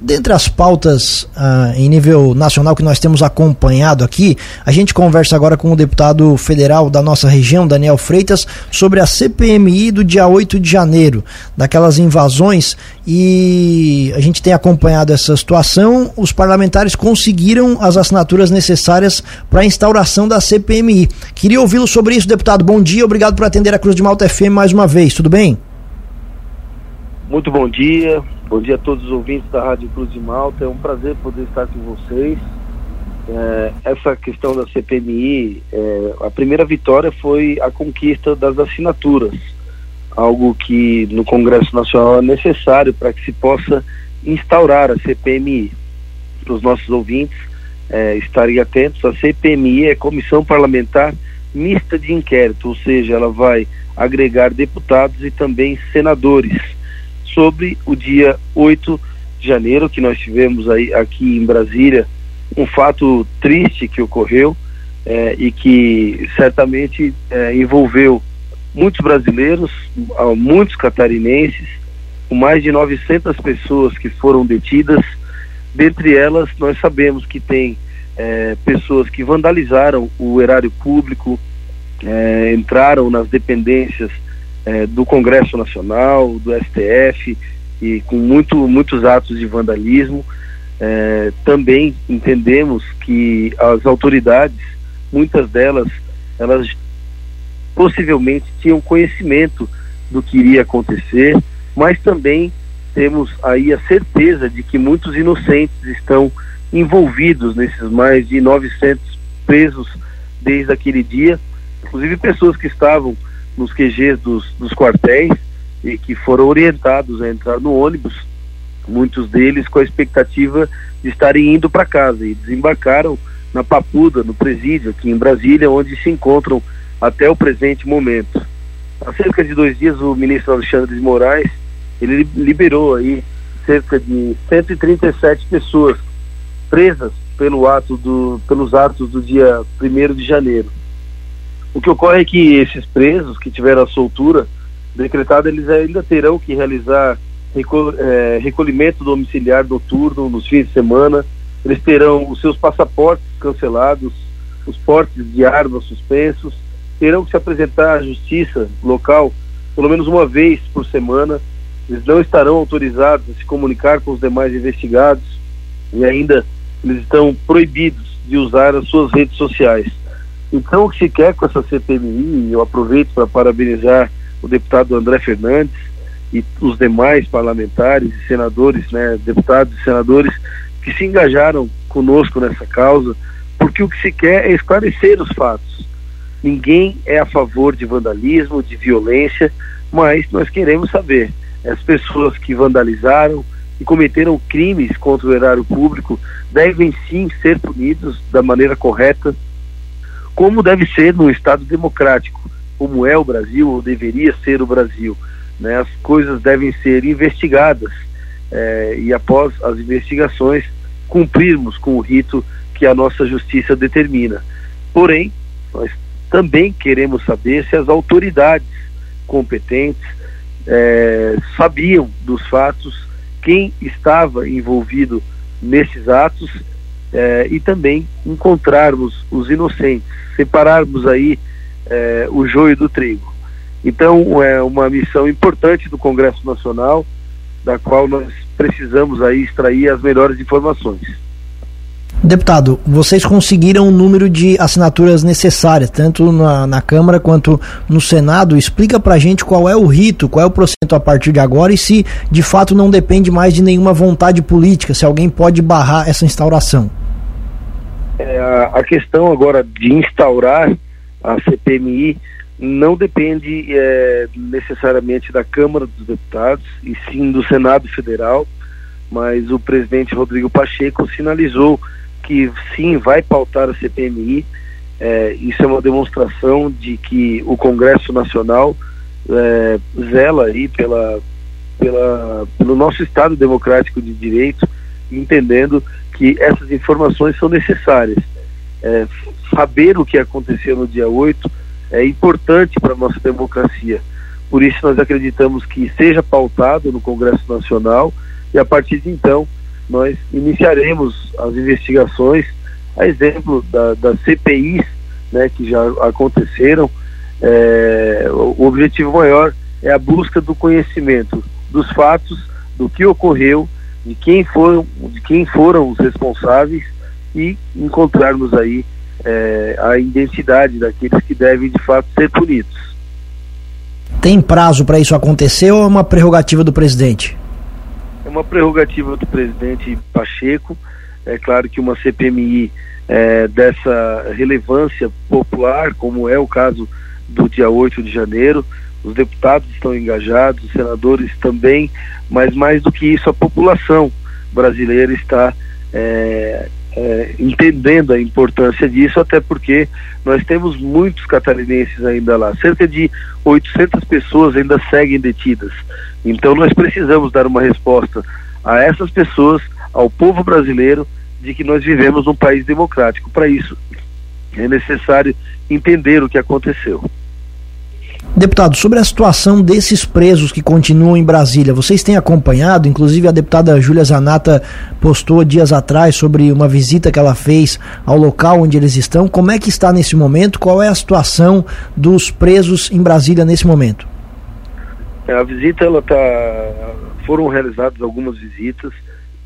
dentre as pautas uh, em nível nacional que nós temos acompanhado aqui, a gente conversa agora com o deputado federal da nossa região, Daniel Freitas, sobre a CPMI do dia 8 de janeiro, daquelas invasões, e a gente tem acompanhado essa situação. Os parlamentares conseguiram as assinaturas necessárias para a instauração da CPMI. Queria ouvi-lo sobre isso, deputado. Bom dia, obrigado por atender a Cruz de Malta FM mais uma vez, tudo bem? Muito bom dia, bom dia a todos os ouvintes da Rádio Cruz de Malta. É um prazer poder estar com vocês. É, essa questão da CPMI, é, a primeira vitória foi a conquista das assinaturas, algo que no Congresso Nacional é necessário para que se possa instaurar a CPMI. Para os nossos ouvintes é, estarem atentos, a CPMI é Comissão Parlamentar Mista de Inquérito, ou seja, ela vai agregar deputados e também senadores sobre o dia 8 de janeiro, que nós tivemos aí aqui em Brasília, um fato triste que ocorreu é, e que certamente é, envolveu muitos brasileiros, muitos catarinenses, com mais de 900 pessoas que foram detidas. Dentre elas, nós sabemos que tem é, pessoas que vandalizaram o erário público, entraram nas dependências é, do Congresso Nacional, do STF, e com muito, muitos atos de vandalismo. É, também entendemos que as autoridades, muitas delas, elas possivelmente tinham conhecimento do que iria acontecer, mas também temos aí a certeza de que muitos inocentes estão envolvidos nesses mais de 900 presos desde aquele dia, inclusive pessoas que estavam nos QGs dos, dos quartéis e que foram orientados a entrar no ônibus, muitos deles com a expectativa de estarem indo para casa e desembarcaram na Papuda, no presídio aqui em Brasília, onde se encontram até o presente momento. Há cerca de dois dias o ministro Alexandre de Moraes ele liberou aí cerca de 137 pessoas presas pelo ato do, pelos atos do dia 1 de janeiro. O que ocorre é que esses presos que tiveram a soltura decretada, eles ainda terão que realizar recol é, recolhimento domiciliar noturno nos fins de semana, eles terão os seus passaportes cancelados, os portes de armas suspensos, terão que se apresentar à justiça local pelo menos uma vez por semana, eles não estarão autorizados a se comunicar com os demais investigados e ainda eles estão proibidos de usar as suas redes sociais. Então, o que se quer com essa CPMI, eu aproveito para parabenizar o deputado André Fernandes e os demais parlamentares e senadores, né, deputados e senadores que se engajaram conosco nessa causa, porque o que se quer é esclarecer os fatos. Ninguém é a favor de vandalismo, de violência, mas nós queremos saber as pessoas que vandalizaram e cometeram crimes contra o erário público devem sim ser punidos da maneira correta como deve ser num Estado democrático, como é o Brasil, ou deveria ser o Brasil. Né? As coisas devem ser investigadas é, e, após as investigações, cumprirmos com o rito que a nossa justiça determina. Porém, nós também queremos saber se as autoridades competentes é, sabiam dos fatos, quem estava envolvido nesses atos é, e também encontrarmos os inocentes, separarmos aí é, o joio do trigo. Então é uma missão importante do Congresso Nacional, da qual nós precisamos aí extrair as melhores informações. Deputado, vocês conseguiram o número de assinaturas necessárias, tanto na, na Câmara quanto no Senado. Explica pra gente qual é o rito, qual é o procedimento a partir de agora e se de fato não depende mais de nenhuma vontade política, se alguém pode barrar essa instauração. É, a questão agora de instaurar a CPMI não depende é, necessariamente da Câmara dos Deputados, e sim do Senado Federal, mas o presidente Rodrigo Pacheco sinalizou que sim vai pautar a CPMI. É, isso é uma demonstração de que o Congresso Nacional é, zela aí pela, pela, pelo nosso Estado Democrático de Direito, entendendo que essas informações são necessárias. É, saber o que aconteceu no dia 8 é importante para a nossa democracia. Por isso nós acreditamos que seja pautado no Congresso Nacional e a partir de então nós iniciaremos as investigações, a exemplo da, das CPIs né, que já aconteceram. É, o objetivo maior é a busca do conhecimento dos fatos, do que ocorreu, de quem foram, de quem foram os responsáveis e encontrarmos aí é, a identidade daqueles que devem de fato ser punidos. Tem prazo para isso acontecer ou é uma prerrogativa do presidente? É uma prerrogativa do presidente Pacheco. É claro que uma CPMI é, dessa relevância popular, como é o caso do dia 8 de janeiro, os deputados estão engajados, os senadores também, mas mais do que isso, a população brasileira está é, é, entendendo a importância disso, até porque nós temos muitos catarinenses ainda lá. Cerca de 800 pessoas ainda seguem detidas. Então nós precisamos dar uma resposta a essas pessoas, ao povo brasileiro, de que nós vivemos num país democrático. Para isso é necessário entender o que aconteceu. Deputado, sobre a situação desses presos que continuam em Brasília, vocês têm acompanhado? Inclusive a deputada Júlia Zanata postou dias atrás sobre uma visita que ela fez ao local onde eles estão. Como é que está nesse momento? Qual é a situação dos presos em Brasília nesse momento? É, a visita, ela tá. Foram realizadas algumas visitas,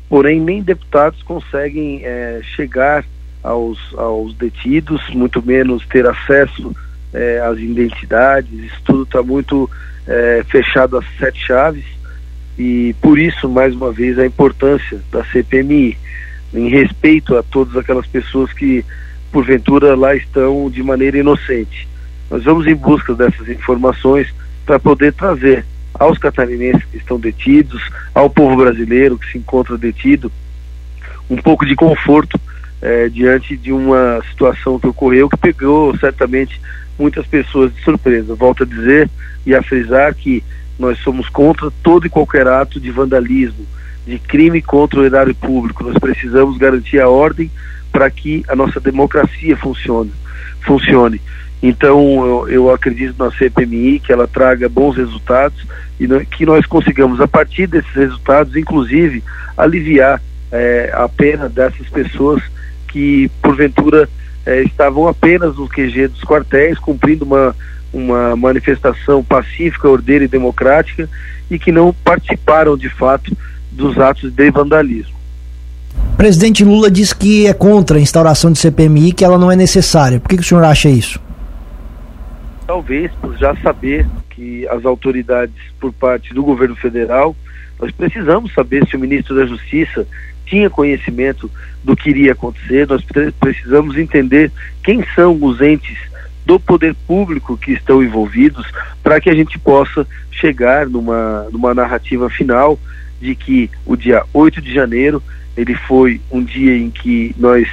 porém nem deputados conseguem é, chegar aos, aos detidos, muito menos ter acesso é, as identidades, isso tudo está muito é, fechado às sete chaves e por isso, mais uma vez, a importância da CPMI em respeito a todas aquelas pessoas que, porventura, lá estão de maneira inocente. Nós vamos em busca dessas informações para poder trazer aos catarinenses que estão detidos, ao povo brasileiro que se encontra detido, um pouco de conforto é, diante de uma situação que ocorreu que pegou certamente muitas pessoas de surpresa. Volto a dizer e a frisar que nós somos contra todo e qualquer ato de vandalismo, de crime contra o erário público. Nós precisamos garantir a ordem para que a nossa democracia funcione. funcione. Então, eu, eu acredito na CPMI que ela traga bons resultados e no, que nós consigamos, a partir desses resultados, inclusive, aliviar é, a pena dessas pessoas que, porventura, é, estavam apenas no QG dos quartéis, cumprindo uma, uma manifestação pacífica, ordeira e democrática, e que não participaram de fato dos atos de vandalismo. O presidente Lula diz que é contra a instauração de CPMI, que ela não é necessária. Por que, que o senhor acha isso? Talvez por já saber que as autoridades, por parte do governo federal, nós precisamos saber se o ministro da Justiça tinha conhecimento do que iria acontecer, nós precisamos entender quem são os entes do poder público que estão envolvidos para que a gente possa chegar numa, numa narrativa final de que o dia 8 de janeiro ele foi um dia em que nós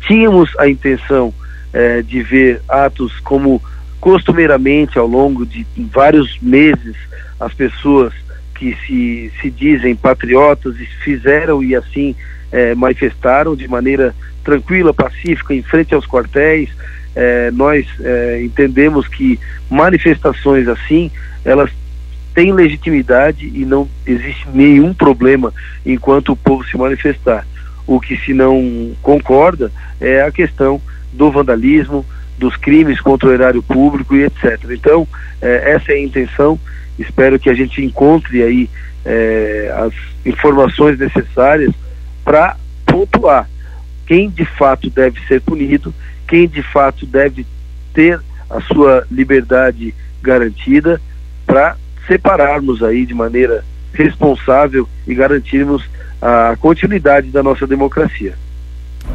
tínhamos a intenção eh, de ver atos como costumeiramente ao longo de vários meses as pessoas que se, se dizem patriotas fizeram e assim é, manifestaram de maneira tranquila, pacífica, em frente aos quartéis. É, nós é, entendemos que manifestações assim, elas têm legitimidade e não existe nenhum problema enquanto o povo se manifestar. O que se não concorda é a questão do vandalismo, dos crimes contra o erário público e etc. Então, é, essa é a intenção Espero que a gente encontre aí é, as informações necessárias para pontuar quem de fato deve ser punido, quem de fato deve ter a sua liberdade garantida, para separarmos aí de maneira responsável e garantirmos a continuidade da nossa democracia.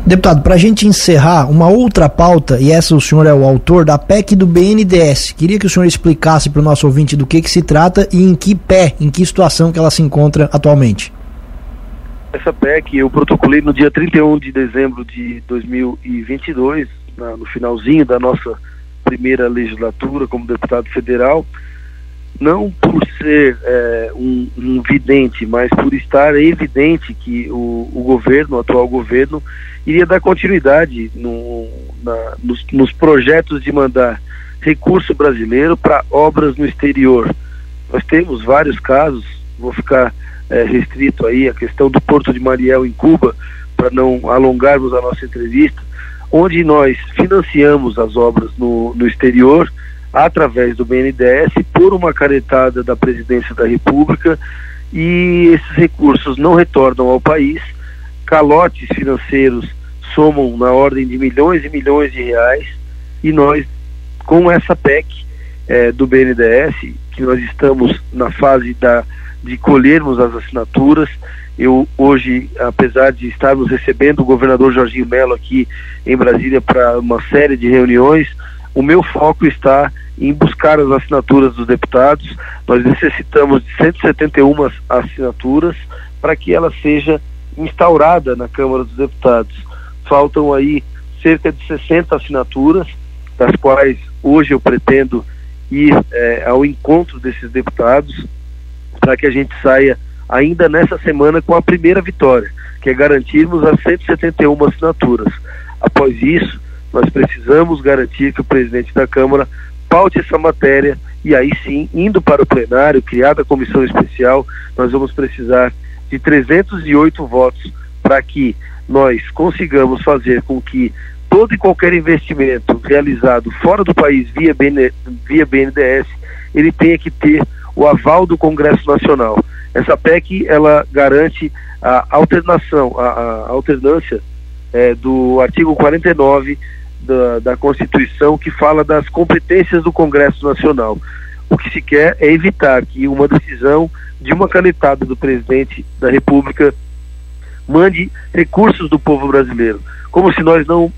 Deputado, para a gente encerrar, uma outra pauta, e essa o senhor é o autor, da PEC do BNDES. Queria que o senhor explicasse para o nosso ouvinte do que, que se trata e em que pé, em que situação que ela se encontra atualmente. Essa PEC eu protocolei no dia 31 de dezembro de 2022, na, no finalzinho da nossa primeira legislatura como deputado federal não por ser é, um, um, vidente, mas por estar evidente que o, o, governo, o atual governo, iria dar continuidade no, na, nos, nos, projetos de mandar recurso brasileiro para obras no exterior. Nós temos vários casos, vou ficar é, restrito aí a questão do Porto de Mariel em Cuba, para não alongarmos a nossa entrevista, onde nós financiamos as obras no, no exterior através do BNDES por uma caretada da Presidência da República e esses recursos não retornam ao país, calotes financeiros somam na ordem de milhões e milhões de reais e nós, com essa PEC é, do BNDES, que nós estamos na fase da, de colhermos as assinaturas, eu hoje, apesar de estarmos recebendo o governador Jorginho Melo aqui em Brasília para uma série de reuniões, o meu foco está em buscar as assinaturas dos deputados. Nós necessitamos de 171 assinaturas para que ela seja instaurada na Câmara dos Deputados. Faltam aí cerca de 60 assinaturas, das quais hoje eu pretendo ir é, ao encontro desses deputados para que a gente saia ainda nessa semana com a primeira vitória, que é garantirmos as 171 assinaturas. Após isso, nós precisamos garantir que o presidente da Câmara paute essa matéria e aí sim, indo para o plenário, criada a comissão especial, nós vamos precisar de 308 votos para que nós consigamos fazer com que todo e qualquer investimento realizado fora do país via, BN, via BNDES, ele tenha que ter o aval do Congresso Nacional. Essa PEC, ela garante a alternação, a, a alternância é, do artigo 49 da, da Constituição que fala das competências do Congresso Nacional. O que se quer é evitar que uma decisão de uma canetada do presidente da República mande recursos do povo brasileiro, como se nós não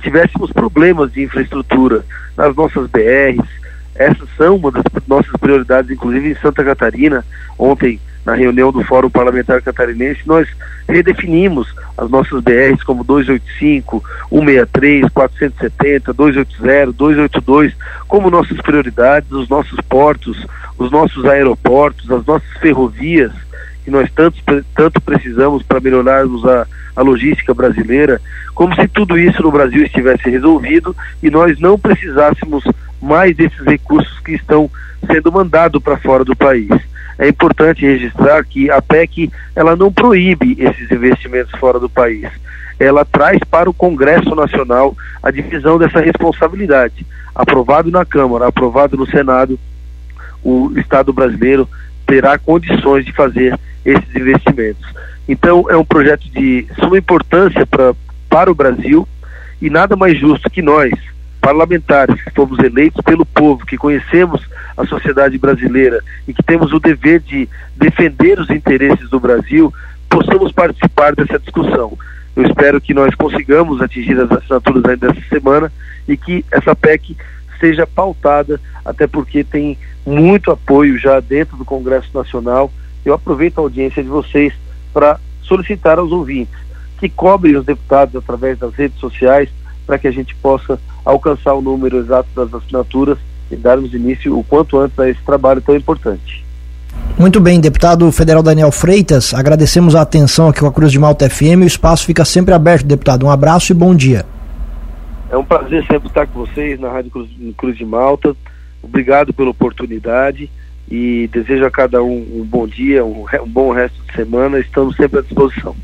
tivéssemos problemas de infraestrutura nas nossas BRs. Essas são uma das nossas prioridades, inclusive em Santa Catarina. Ontem na reunião do Fórum Parlamentar Catarinense, nós redefinimos as nossas BRs como 285, 163, 470, 280, 282 como nossas prioridades, os nossos portos, os nossos aeroportos, as nossas ferrovias, que nós tanto, tanto precisamos para melhorarmos a, a logística brasileira, como se tudo isso no Brasil estivesse resolvido e nós não precisássemos mais desses recursos que estão sendo mandados para fora do país é importante registrar que a PEC ela não proíbe esses investimentos fora do país. Ela traz para o Congresso Nacional a divisão dessa responsabilidade. Aprovado na Câmara, aprovado no Senado, o Estado brasileiro terá condições de fazer esses investimentos. Então, é um projeto de suma importância pra, para o Brasil e nada mais justo que nós, parlamentares que fomos eleitos pelo povo, que conhecemos a sociedade brasileira e que temos o dever de defender os interesses do Brasil, possamos participar dessa discussão. Eu espero que nós consigamos atingir as assinaturas ainda dessa semana e que essa PEC seja pautada, até porque tem muito apoio já dentro do Congresso Nacional. Eu aproveito a audiência de vocês para solicitar aos ouvintes que cobrem os deputados através das redes sociais para que a gente possa alcançar o número exato das assinaturas e darmos início o quanto antes a esse trabalho tão importante. Muito bem, deputado federal Daniel Freitas, agradecemos a atenção aqui com a Cruz de Malta FM. O espaço fica sempre aberto, deputado. Um abraço e bom dia. É um prazer sempre estar com vocês na Rádio Cruz, Cruz de Malta. Obrigado pela oportunidade e desejo a cada um um bom dia, um, um bom resto de semana. Estamos sempre à disposição.